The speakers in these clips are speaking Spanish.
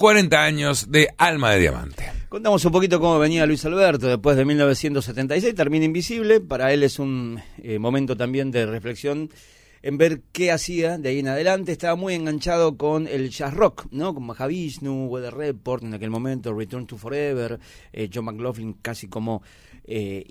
40 años de Alma de Diamante. Contamos un poquito cómo venía Luis Alberto después de 1976, termina invisible, para él es un eh, momento también de reflexión en ver qué hacía de ahí en adelante. Estaba muy enganchado con el jazz rock, ¿no? Con Mahavishnu, Weather Report en aquel momento, Return to Forever, eh, John McLaughlin casi como eh,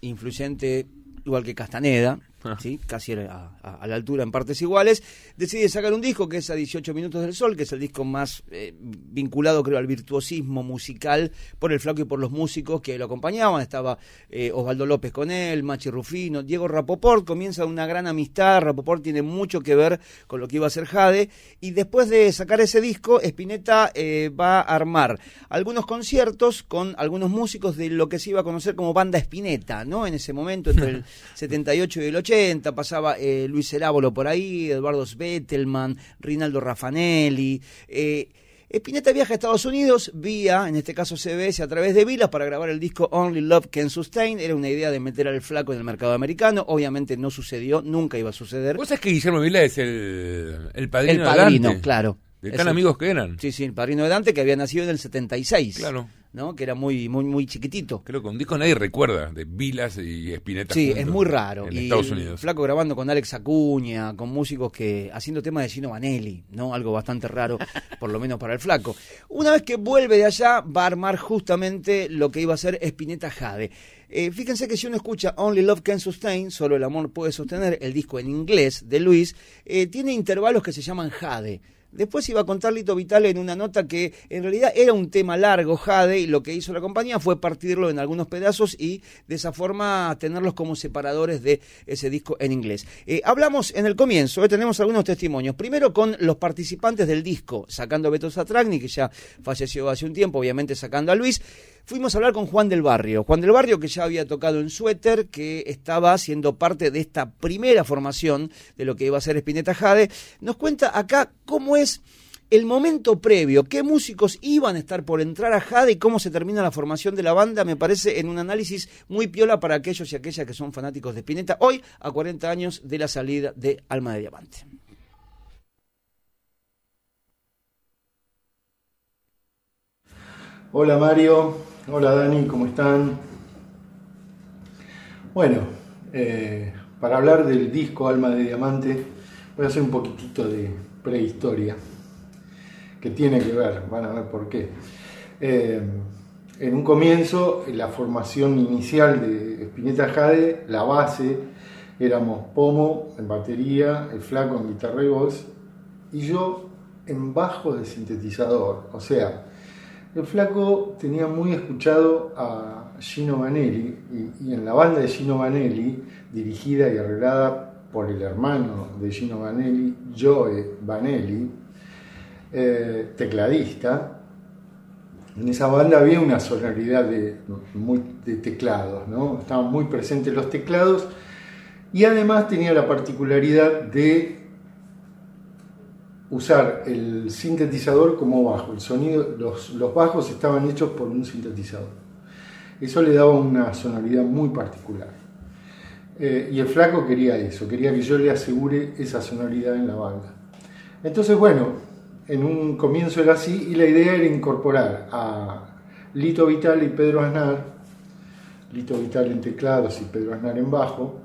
influyente, igual que Castaneda. Ah. ¿sí? casi a, la altura en partes iguales, decide sacar un disco que es a 18 minutos del sol, que es el disco más eh, vinculado creo al virtuosismo musical por el flaco y por los músicos que lo acompañaban, estaba eh, Osvaldo López con él, Machi Rufino, Diego Rapoport, comienza una gran amistad, Rapoport tiene mucho que ver con lo que iba a ser Jade, y después de sacar ese disco, Spinetta eh, va a armar algunos conciertos con algunos músicos de lo que se iba a conocer como banda Spinetta, ¿no? En ese momento, entre el 78 y el 80, pasaba eh, Luis Erábolo por ahí, Eduardo Svettelman, Rinaldo Raffanelli. Eh, Spinetta viaja a Estados Unidos vía, en este caso CBS, a través de Vilas para grabar el disco Only Love Can Sustain. Era una idea de meter al flaco en el mercado americano. Obviamente no sucedió, nunca iba a suceder. ¿Vos sabés que Guillermo Vila es el, el padrino? El padrino, claro. De tan amigos que eran. Sí, sí, el padrino de Dante que había nacido en el 76. Claro. ¿No? que era muy muy muy chiquitito. Creo que un disco nadie recuerda, de Vilas y Spinetta. Sí, es muy raro. En Estados Unidos. Flaco grabando con Alex Acuña, con músicos que haciendo temas de Gino Vanelli, ¿no? Algo bastante raro, por lo menos para el Flaco. Una vez que vuelve de allá, va a armar justamente lo que iba a ser Spinetta Jade. Eh, fíjense que si uno escucha Only Love Can Sustain, solo el amor puede sostener, el disco en inglés de Luis, eh, tiene intervalos que se llaman Jade. Después iba a contar Lito Vital en una nota que en realidad era un tema largo, Jade, y lo que hizo la compañía fue partirlo en algunos pedazos y de esa forma tenerlos como separadores de ese disco en inglés. Eh, hablamos en el comienzo, eh, tenemos algunos testimonios. Primero con los participantes del disco, sacando a Beto Satragni, que ya falleció hace un tiempo, obviamente sacando a Luis fuimos a hablar con Juan del Barrio. Juan del Barrio que ya había tocado en Suéter, que estaba siendo parte de esta primera formación de lo que iba a ser Spinetta Jade, nos cuenta acá cómo es el momento previo, qué músicos iban a estar por entrar a Jade y cómo se termina la formación de la banda, me parece en un análisis muy piola para aquellos y aquellas que son fanáticos de Spinetta, hoy a 40 años de la salida de Alma de Diamante. Hola Mario, Hola Dani, ¿cómo están? Bueno, eh, para hablar del disco Alma de Diamante, voy a hacer un poquitito de prehistoria, que tiene que ver, van a ver por qué. Eh, en un comienzo, la formación inicial de Spinetta Jade, la base, éramos Pomo en batería, el Flaco en guitarra y voz, y yo en bajo de sintetizador, o sea, el flaco tenía muy escuchado a Gino Vanelli y, en la banda de Gino Vanelli, dirigida y arreglada por el hermano de Gino Vanelli, Joe Vanelli, eh, tecladista, en esa banda había una sonoridad de, teclados, ¿no? estaban muy presentes los teclados y además tenía la particularidad de usar el sintetizador como bajo. El sonido, los, bajos estaban hechos por un sintetizador. Eso le daba una sonoridad muy particular. Eh, y el flaco quería eso, quería que yo le asegure esa sonoridad en la banda. Entonces, bueno, en un comienzo era así y la idea era incorporar a Lito Vital y Pedro Aznar, Lito Vital en teclados y Pedro Aznar en bajo,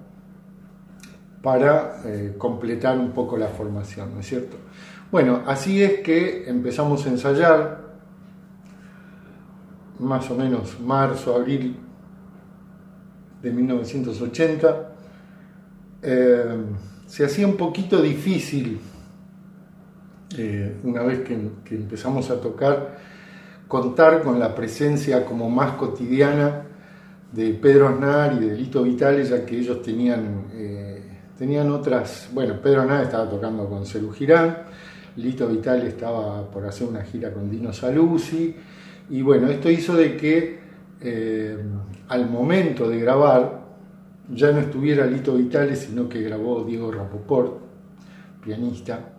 para eh, completar un poco la formación, ¿no es cierto? Bueno, así es que empezamos a ensayar, más o menos marzo, abril de 1980. Eh, se hacía un poquito difícil, eh, una vez que, empezamos a tocar, contar con la presencia como más cotidiana de Pedro Aznar y de Lito Vitale, ya que ellos tenían, eh, tenían otras, bueno, Pedro Aznar estaba tocando con Celu Girán, Lito Vital estaba por hacer una gira con Dino Saluzzi, y bueno, esto hizo de que eh, al momento de grabar ya no estuviera Lito Vitale, sino que grabó Diego Rapoport, pianista,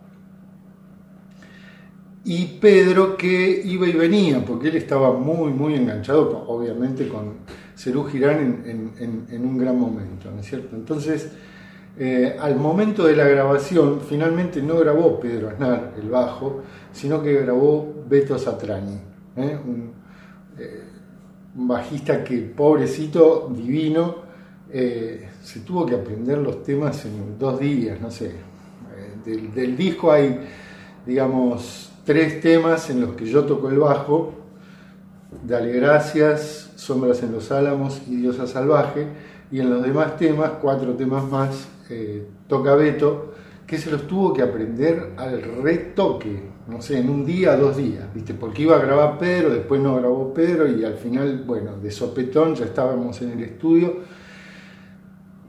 y Pedro que iba y venía, porque él estaba muy, muy enganchado, obviamente, con Cerú Girán en, un gran momento, ¿no es cierto? Entonces, Eh, al momento de la grabación, finalmente no grabó Pedro Aznar el bajo, sino que grabó Beto Satrani, ¿eh? eh, un, bajista que, pobrecito, divino, se tuvo que aprender los temas en dos días, no sé. Del, del, disco hay, digamos, tres temas en los que yo toco el bajo, Dale Gracias, Sombras en los Álamos y Diosa Salvaje, y en los demás temas, cuatro temas más, eh, toca Beto, que se los tuvo que aprender al retoque, no sé, en un día, dos días, ¿viste? Porque iba a grabar Pedro, después no grabó Pedro y al final, bueno, de sopetón ya estábamos en el estudio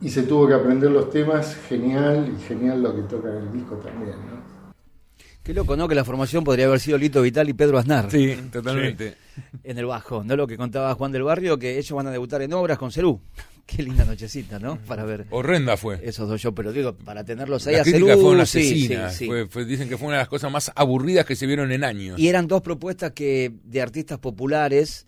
y se tuvo que aprender los temas, genial y genial lo que toca en el disco también, ¿no? Qué loco, ¿no? Que la formación podría haber sido Lito Vital y Pedro Aznar. Sí, totalmente. En el bajo, ¿no? Lo que contaba Juan del Barrio, que ellos van a debutar en obras con Cerú. Qué linda nochecita, ¿no? Para ver. Horrenda fue. Esos dos yo, pero digo, para tenerlos ahí la a Cerú. Cerú. Sí, sí, fue, dicen que fue una de las cosas más aburridas que se vieron en años. Y eran dos propuestas que de artistas populares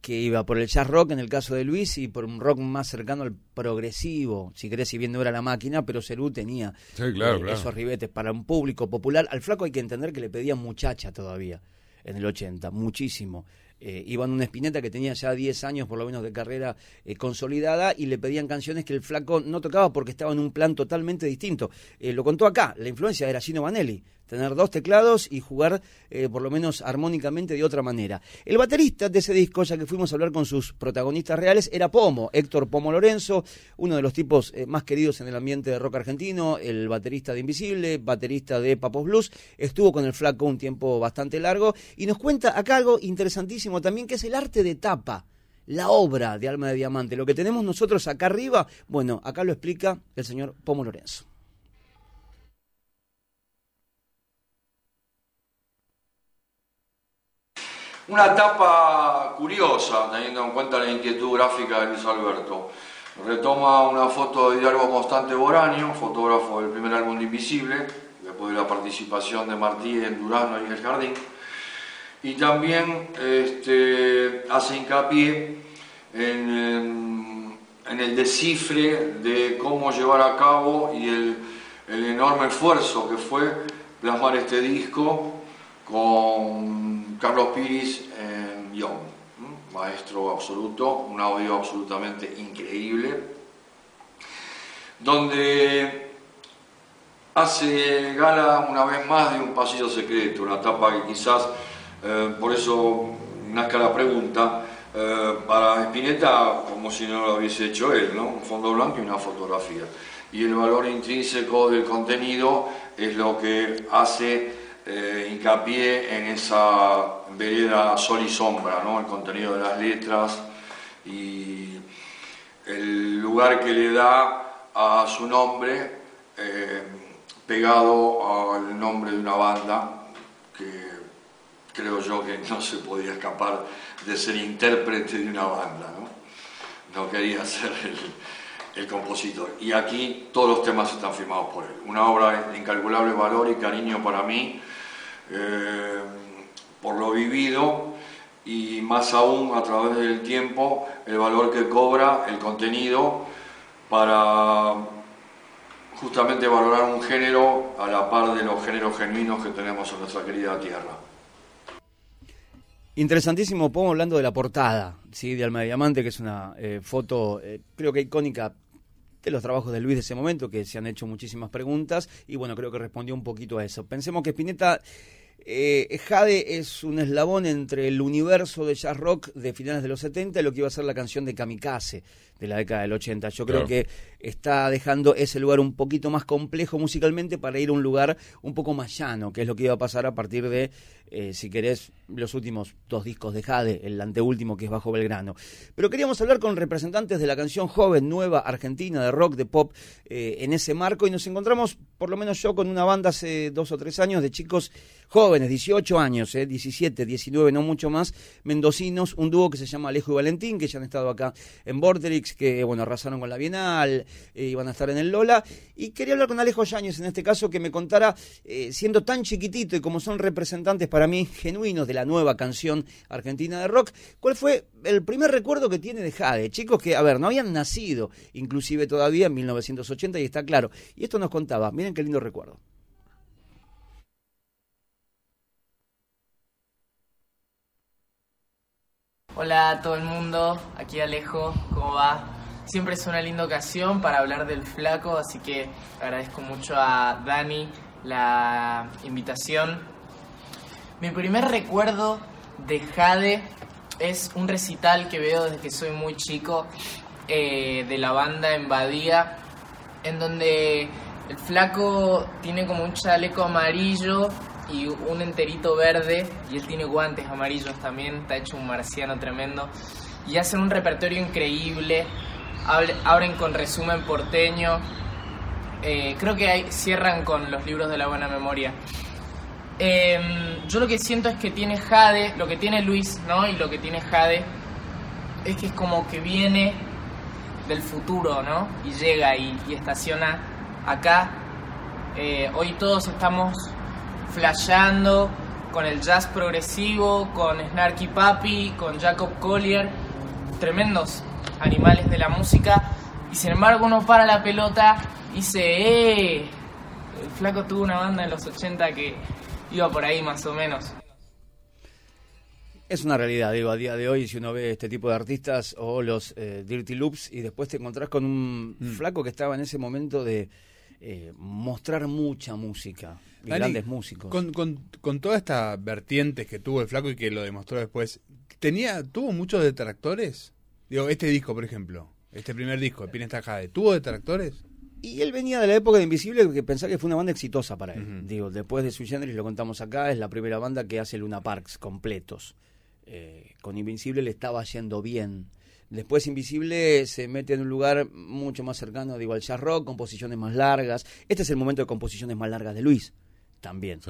que iba por el jazz rock en el caso de Luis y por un rock más cercano al progresivo, si querés, si bien no era la máquina, pero Cerú tenía sí, claro, eh, claro. esos ribetes para un público popular. Al flaco hay que entender que le pedían muchacha todavía en el 80, muchísimo. Eh, iban una espineta que tenía ya 10 años por lo menos de carrera eh, consolidada y le pedían canciones que el flaco no tocaba porque estaba en un plan totalmente distinto. Eh, lo contó acá, la influencia era Gino Vanelli, tener dos teclados y jugar eh, por lo menos armónicamente de otra manera. El baterista de ese disco, ya que fuimos a hablar con sus protagonistas reales, era Pomo, Héctor Pomo Lorenzo, uno de los tipos eh, más queridos en el ambiente de rock argentino, el baterista de Invisible, baterista de Papos Blues, estuvo con el flaco un tiempo bastante largo y nos cuenta acá algo interesantísimo también, que es el arte de tapa la obra de Alma de Diamante, lo que tenemos nosotros acá arriba, bueno, acá lo explica el señor Pomo Lorenzo. Una etapa curiosa, teniendo en cuenta la inquietud gráfica de Luis Alberto. Retoma una foto de Hidalgo Constante Boraño, fotógrafo del primer álbum de Invisible, después de la participación de Martí en Durazno y El Jardín. Y también este, hace hincapié en, en, el descifre de cómo llevar a cabo y el, el enorme esfuerzo que fue plasmar este disco con Carlos Piris en guion, maestro absoluto, un audio absolutamente increíble, donde hace gala una vez más de un pasillo secreto, una etapa que quizás, eh, por eso nazca la pregunta, eh, para Spinetta como si no lo hubiese hecho él, ¿no? un fondo blanco y una fotografía. Y el valor intrínseco del contenido es lo que hace eh, hincapié en esa vereda sol y sombra, ¿no? el contenido de las letras y el lugar que le da a su nombre eh, pegado al nombre de una banda que creo yo que no se podía escapar de ser intérprete de una banda, no, no quería ser el, el compositor. Y aquí todos los temas están firmados por él. Una obra de incalculable valor y cariño para mí, eh, por lo vivido y más aún a través del tiempo el valor que cobra el contenido para justamente valorar un género a la par de los géneros genuinos que tenemos en nuestra querida tierra. Interesantísimo, pongo hablando de la portada, ¿sí? de Alma de Diamante, que es una eh, foto, eh, creo que icónica de los trabajos de Luis de ese momento, que se han hecho muchísimas preguntas, y bueno, creo que respondió un poquito a eso. Pensemos que Spinetta eh, Jade es un eslabón entre el universo de jazz rock de finales de los 70 y lo que iba a ser la canción de Kamikaze de la década del 80. Yo creo Claro. que está dejando ese lugar un poquito más complejo musicalmente para ir a un lugar un poco más llano, que es lo que iba a pasar a partir de, eh, si querés, los últimos dos discos de Jade, el anteúltimo que es Bajo Belgrano. Pero queríamos hablar con representantes de la canción joven, nueva, argentina, de rock, de pop, eh, en ese marco y nos encontramos, por lo menos yo, con una banda hace dos o tres años de chicos jóvenes, 18 años, eh, 17, 19, no mucho más, mendocinos, un dúo que se llama Alejo y Valentín, que ya han estado acá en Borderix, Que bueno, arrasaron con la Bienal, eh, iban a estar en el Lola. Y quería hablar con Alejo Yáñez en este caso, que me contara, eh, siendo tan chiquitito y como son representantes para mí genuinos de la nueva canción argentina de rock, ¿cuál fue el primer recuerdo que tiene de Jade? Chicos que, a ver, no habían nacido, inclusive todavía en 1980, y está claro. Y esto nos contaba, miren qué lindo recuerdo. Hola a todo el mundo, aquí Alejo, ¿cómo va? Siempre es una linda ocasión para hablar del flaco, así que agradezco mucho a Dani la invitación. Mi primer recuerdo de Jade es un recital que veo desde que soy muy chico eh, de la banda en Badía, en donde el flaco tiene como un chaleco amarillo y un enterito verde y él tiene guantes amarillos también, está hecho un marciano tremendo y hacen un repertorio increíble, abren con resumen porteño, eh, creo que hay, cierran con los libros de la buena memoria. Em, yo lo que siento es que tiene Jade, lo que tiene Luis, ¿no? Y lo que tiene Jade es que es como que viene del futuro, ¿no? Y llega y, estaciona acá. Eh, hoy todos estamos flasheando con el jazz progresivo, con Snarky Papi, con Jacob Collier, tremendos animales de la música, y sin embargo uno para la pelota y dice, ¡eh! El flaco tuvo una banda en los 80 que iba por ahí más o menos. Es una realidad, digo, a día de hoy, si uno ve este tipo de artistas o los eh, Dirty Loops y después te encontrás con un mm. flaco que estaba en ese momento de eh, mostrar mucha música grandes músicos. Con, con, toda esta vertientes que tuvo el flaco y que lo demostró después, tenía ¿tuvo muchos detractores? Digo, este disco, por ejemplo, este primer disco, Pinesta Jade, ¿tuvo detractores? Y él venía de la época de Invisible que pensaba que fue una banda exitosa para él. Digo, después de su y lo contamos acá, es la primera banda que hace Luna Parks completos. Eh, con Invisible le estaba yendo bien. Después Invisible se mete en un lugar mucho más cercano, digo, al jazz rock, composiciones más largas. Este es el momento de composiciones más largas de Luis también.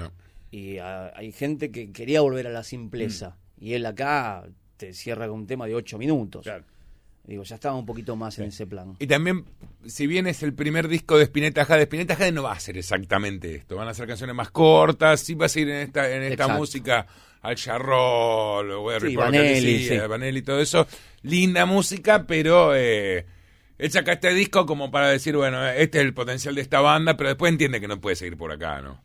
Y ah, hay gente que quería volver a la simpleza. Mm. Y él acá te cierra con un tema de ocho minutos. Digo, ya estaba un poquito más en ese plan. Y también, si bien es el primer disco de Spinetta Jade, Spinetta Jade no va a ser exactamente esto. Van a ser canciones más cortas, sí va a ser en esta, en esta música al charrol, sí, Vanelli, y todo eso. Linda música, pero eh, él saca este disco como para decir, bueno, este es el potencial de esta banda, pero después entiende que no puede seguir por acá, ¿no?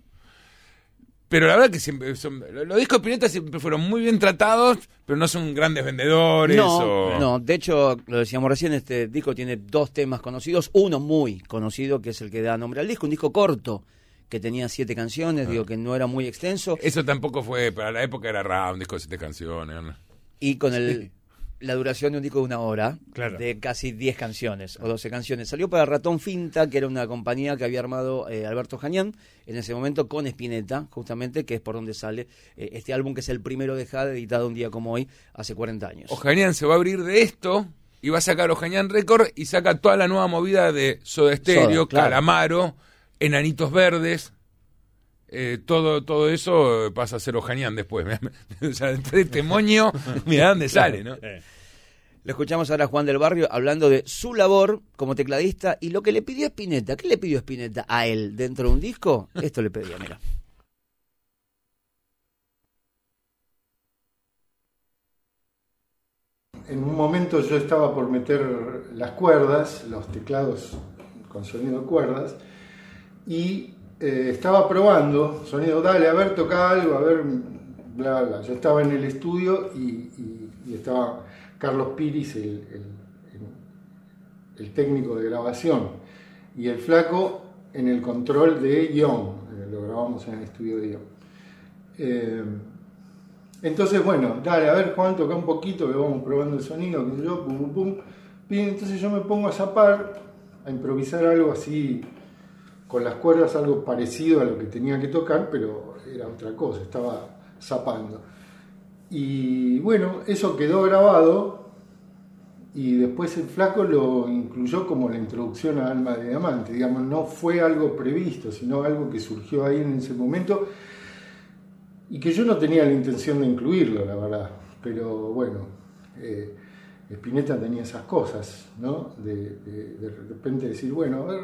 Pero la verdad que siempre son, los discos de Pineta siempre fueron muy bien tratados, pero no son grandes vendedores. No, no, de hecho, lo decíamos recién, este disco tiene dos temas conocidos, uno muy conocido, que es el que da nombre al disco, un disco corto, que tenía siete canciones, digo que no era muy extenso. Eso tampoco fue, para la época era raro, un disco de siete canciones. Y con el la duración de un disco de una hora, de casi 10 canciones o 12 canciones. Salió para Ratón Finta, que era una compañía que había armado eh, Alberto Jañán en ese momento con Spinetta, justamente, que es por donde sale eh, este álbum, que es el primero de Jade, editado un día como hoy, hace 40 años. Ojañán se va a abrir de esto y va a sacar Ojañán Record y saca toda la nueva movida de Soda Stereo, Calamaro, Enanitos Verdes, eh, todo, todo eso pasa a ser Ojañán después. o sea, este moño, mira dónde sale, ¿no? Lo escuchamos ahora a Juan del Barrio hablando de su labor como tecladista y lo que le pidió Spinetta. ¿Qué le pidió Spinetta a él dentro de un disco? Esto le pedía, mira. En un momento yo estaba por meter las cuerdas, los teclados con sonido de cuerdas, y eh, estaba probando sonido, dale, a ver, toca algo, a ver, bla, bla. Yo estaba en el estudio y, estaba Carlos Piris, el, el, técnico de grabación, y el flaco en el control de guion, eh, lo grabamos en el estudio de guion. Eh, entonces, bueno, dale, a ver Juan, toca un poquito, que vamos probando el sonido, que yo, pum, pum, pum. Entonces yo me pongo a zapar, a improvisar algo así con las cuerdas algo parecido a lo que tenía que tocar, pero era otra cosa, estaba zapando. Y bueno, eso quedó grabado y después el flaco lo incluyó como la introducción a Alma de Diamante. Digamos, no fue algo previsto, sino algo que surgió ahí en ese momento y que yo no tenía la intención de incluirlo, la verdad. Pero bueno, eh, Spinetta tenía esas cosas, ¿no? De, de, repente decir, bueno, a ver,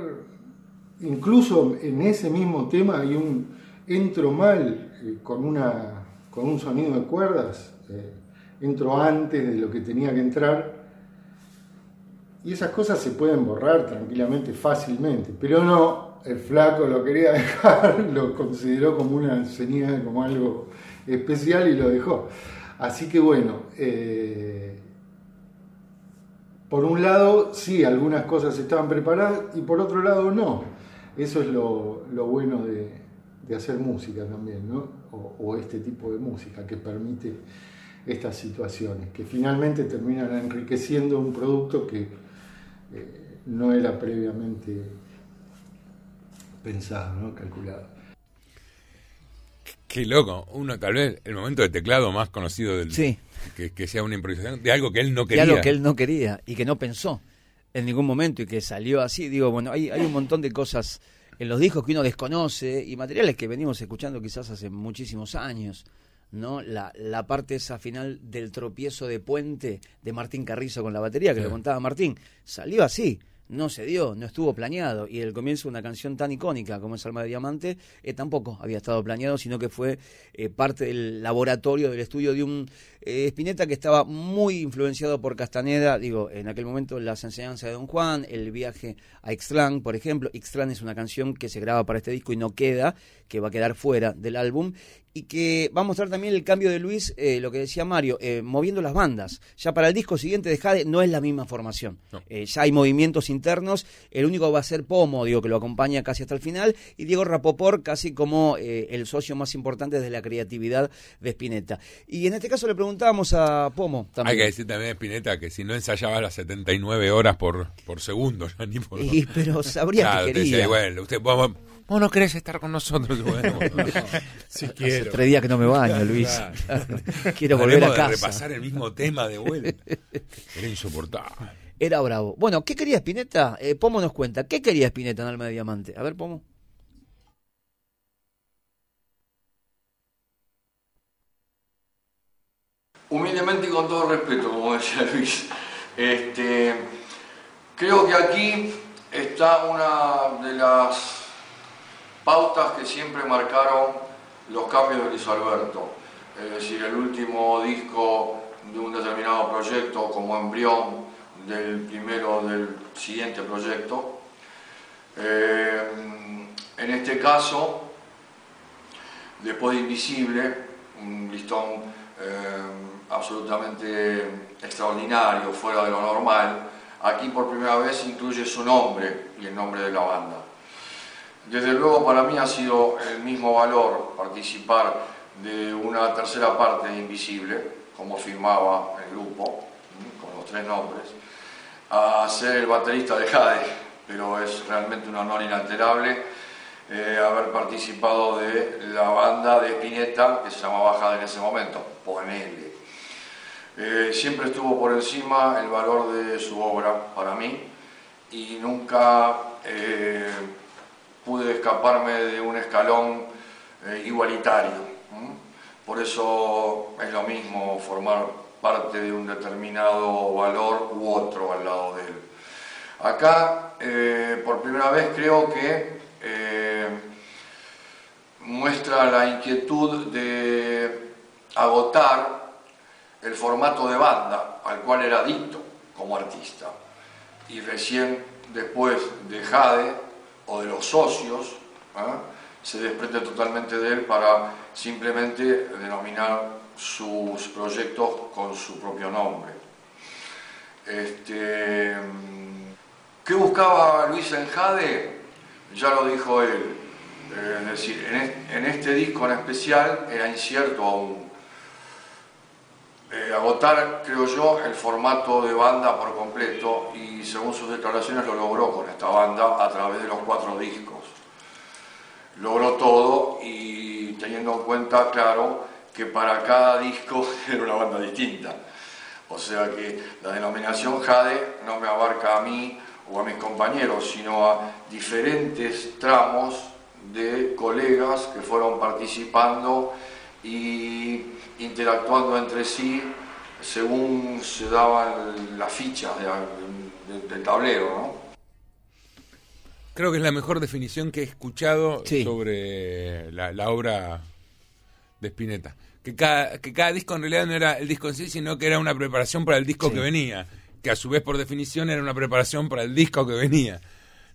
incluso en ese mismo tema hay un entro mal eh, con, una, con un sonido de cuerdas, eh, entro antes de lo que tenía que entrar, y esas cosas se pueden borrar tranquilamente, fácilmente, pero no, el flaco lo quería dejar, lo consideró como una señal, como algo especial y lo dejó. Así que bueno, eh, por un lado, sí, algunas cosas estaban preparadas y por otro lado, no. Eso es lo, bueno de, hacer música también, ¿no? O, este tipo de música que permite estas situaciones, que finalmente terminan enriqueciendo un producto que eh, no era previamente pensado, ¿no? calculado. Qué loco, uno tal vez el momento de teclado más conocido del, sí que, sea una improvisación de algo que él no quería. De algo que él no quería y que no pensó en ningún momento y que salió así. Digo, bueno, hay, hay un montón de cosas en los discos que uno desconoce y materiales que venimos escuchando quizás hace muchísimos años. ¿no? La, la parte esa final del tropiezo de puente de Martín Carrizo con la batería, que lo contaba Martín, salió así no se dio, no estuvo planeado. Y el comienzo de una canción tan icónica como es Alma de Diamante eh, tampoco había estado planeado, sino que fue eh, parte del laboratorio, del estudio de un eh, Spinetta que estaba muy influenciado por Castaneda, digo, en aquel momento las enseñanzas de Don Juan, el viaje a Ixtlán, por ejemplo. Ixtlán es una canción que se graba para este disco y no queda, que va a quedar fuera del álbum y que va a mostrar también el cambio de Luis, eh, lo que decía Mario, eh, moviendo las bandas. Ya para el disco siguiente de Jade no es la misma formación. Eh, ya hay movimientos internos, el único va a ser Pomo, digo, que lo acompaña casi hasta el final, y Diego Rapopor casi como el socio más importante desde la creatividad de Spinetta. Y en este caso le preguntábamos a Pomo también. Hay que decir también a Spinetta que si no ensayaba las 79 horas por, por segundo, ni por... Y, pero sabría que quería. bueno, usted, ¿Vos no querés estar con nosotros? Bueno, sí quiero. Tres días que no me baño, Luis. quiero volver a casa. De repasar el mismo tema de vuelta. Era insoportable. Era bravo. Bueno, ¿qué quería Spinetta? Eh, Pomo nos cuenta. ¿Qué quería Spinetta en Alma de Diamante? A ver, Pomo. Humildemente y con todo respeto, como decía Luis, este, creo que aquí está una de las pautas que siempre marcaron los cambios de Luis Alberto. Es decir, el último disco de un determinado proyecto como embrión del primero del siguiente proyecto. Eh, en este caso, después de Invisible, un listón eh, absolutamente extraordinario, fuera de lo normal, aquí por primera vez incluye su nombre y el nombre de la banda. Desde luego para mí ha sido el mismo valor participar de una tercera parte Invisible, como firmaba el grupo, con los tres nombres, a ser el baterista de Jade, pero es realmente un honor inalterable eh, haber participado de la banda de Spinetta, que se llamaba Jade en ese momento, ponele. Eh, siempre estuvo por encima el valor de su obra para mí y nunca... Eh, pude escaparme de un escalón eh, igualitario. Por eso es lo mismo formar parte de un determinado valor u otro al lado de él. Acá, eh, por primera vez, creo que eh, muestra la inquietud de agotar el formato de banda al cual era adicto como artista. Y recién después de Jade, o de los socios, ¿ah? se desprende totalmente de él para simplemente denominar sus proyectos con su propio nombre. Este, ¿Qué buscaba Luis Enjade? Ya lo dijo él. Eh, es decir, en este disco en especial era incierto aún eh, agotar, creo yo, el formato de banda por completo y según sus declaraciones lo logró con esta banda a través de los cuatro discos. Logró todo y teniendo en cuenta, claro, que para cada disco era una banda distinta. O sea que la denominación Jade no me abarca a mí o a mis compañeros, sino a diferentes tramos de colegas que fueron participando y interactuando entre sí según se daban las fichas del tablero, ¿no? Creo que es la mejor definición que he escuchado sobre la, obra de Spinetta. Que cada, que cada disco en realidad no era el disco en sí, sino que era una preparación para el disco que venía. Que a su vez, por definición, era una preparación para el disco que venía.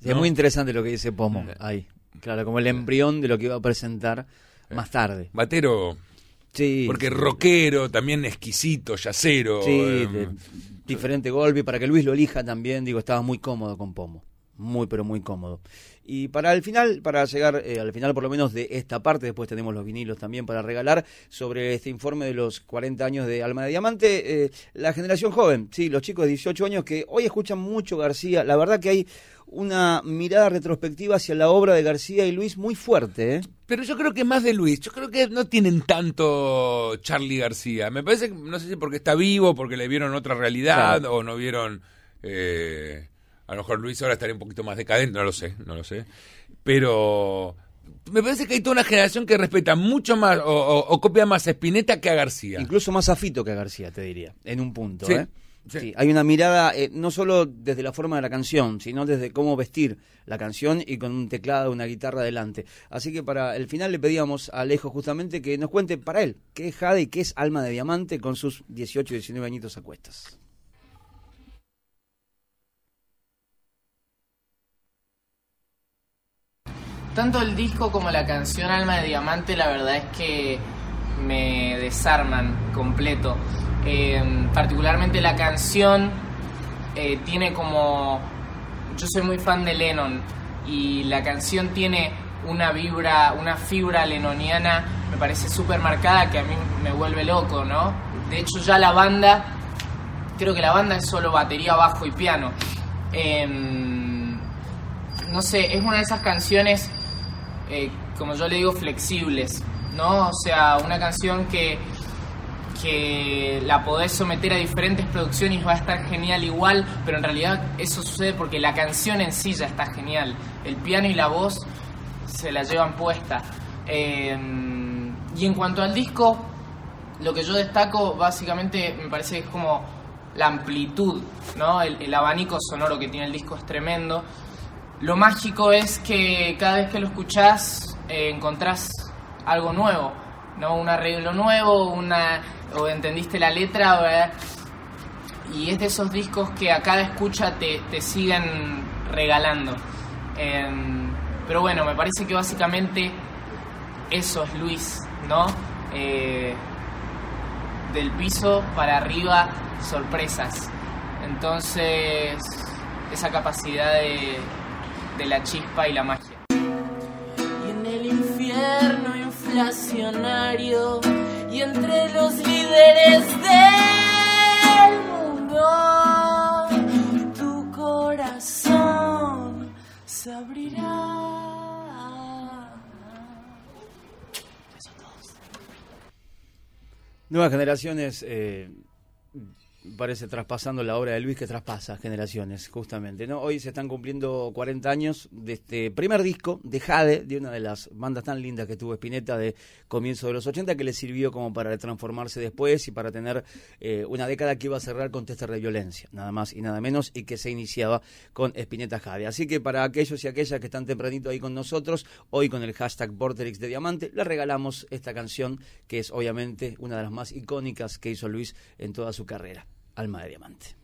Es muy interesante lo que dice Pomo eh, ahí. Claro, como el embrión de lo que iba a presentar más tarde. Batero. Sí. Porque rockero, también exquisito, yacero. Sí, eh, diferente golpe. Para que Luis lo elija también, digo, estaba muy cómodo con Pomo muy pero muy cómodo. Y para el final, para llegar eh, al final por lo menos de esta parte, después tenemos los vinilos también para regalar, sobre este informe de los 40 años de Alma de Diamante, eh, la generación joven, sí, los chicos de 18 años que hoy escuchan mucho García, la verdad que hay una mirada retrospectiva hacia la obra de García y Luis muy fuerte. ¿eh? Pero yo creo que más de Luis, yo creo que no tienen tanto Charlie García, me parece, no sé si porque está vivo, porque le vieron otra realidad o no vieron... Eh, a lo mejor Luis ahora estaría un poquito más decadente, no lo sé, no lo sé. Pero me parece que hay toda una generación que respeta mucho más o, copia más a Spinetta que a García. Incluso más a Fito que a García, te diría, en un punto. ¿eh? Sí. hay una mirada eh, no solo desde la forma de la canción, sino desde cómo vestir la canción y con un teclado, una guitarra adelante. Así que para el final le pedíamos a Alejo justamente que nos cuente para él qué es Jade y qué es Alma de Diamante con sus 18 y 19 añitos a cuestas. Tanto el disco como la canción Alma de Diamante, la verdad es que me desarman completo. Eh, particularmente la canción eh, tiene como. Yo soy muy fan de Lennon y la canción tiene una vibra, una fibra lenoniana, me parece súper marcada que a mí me vuelve loco, ¿no? De hecho, ya la banda, creo que la banda es solo batería, bajo y piano. Em, no sé, es una de esas canciones eh, como yo le digo, flexibles, ¿no? O sea, una canción que, que la podés someter a diferentes producciones va a estar genial igual, pero en realidad eso sucede porque la canción en sí ya está genial. El piano y la voz se la llevan puesta. Em, y en cuanto al disco, lo que yo destaco básicamente me parece que es como la amplitud, ¿no? El abanico sonoro que tiene el disco es tremendo. Lo mágico es que cada vez que lo escuchás eh, encontrás algo nuevo, ¿no? Un arreglo nuevo, una o entendiste la letra, y es de esos discos que a cada escucha te, siguen regalando. Em, pero bueno, me parece que básicamente eso es Luis, ¿no? Eh, del piso para arriba, sorpresas. Entonces, esa capacidad de, de la chispa y la magia. Y en el infierno inflacionario y entre los líderes del mundo, tu corazón se abrirá. Nuevas generaciones eh, parece traspasando la obra de Luis que traspasa generaciones, justamente. ¿no? Hoy se están cumpliendo 40 años de este primer disco de Jade, de una de las bandas tan lindas que tuvo Spinetta de comienzo de los 80, que le sirvió como para transformarse después y para tener eh, una década que iba a cerrar con Tester de Violencia, nada más y nada menos, y que se iniciaba con Spinetta Jade. Así que para aquellos y aquellas que están tempranito ahí con nosotros, hoy con el hashtag Vorterix de Diamante, le regalamos esta canción que es obviamente una de las más icónicas que hizo Luis en toda su carrera. Alma de Diamante.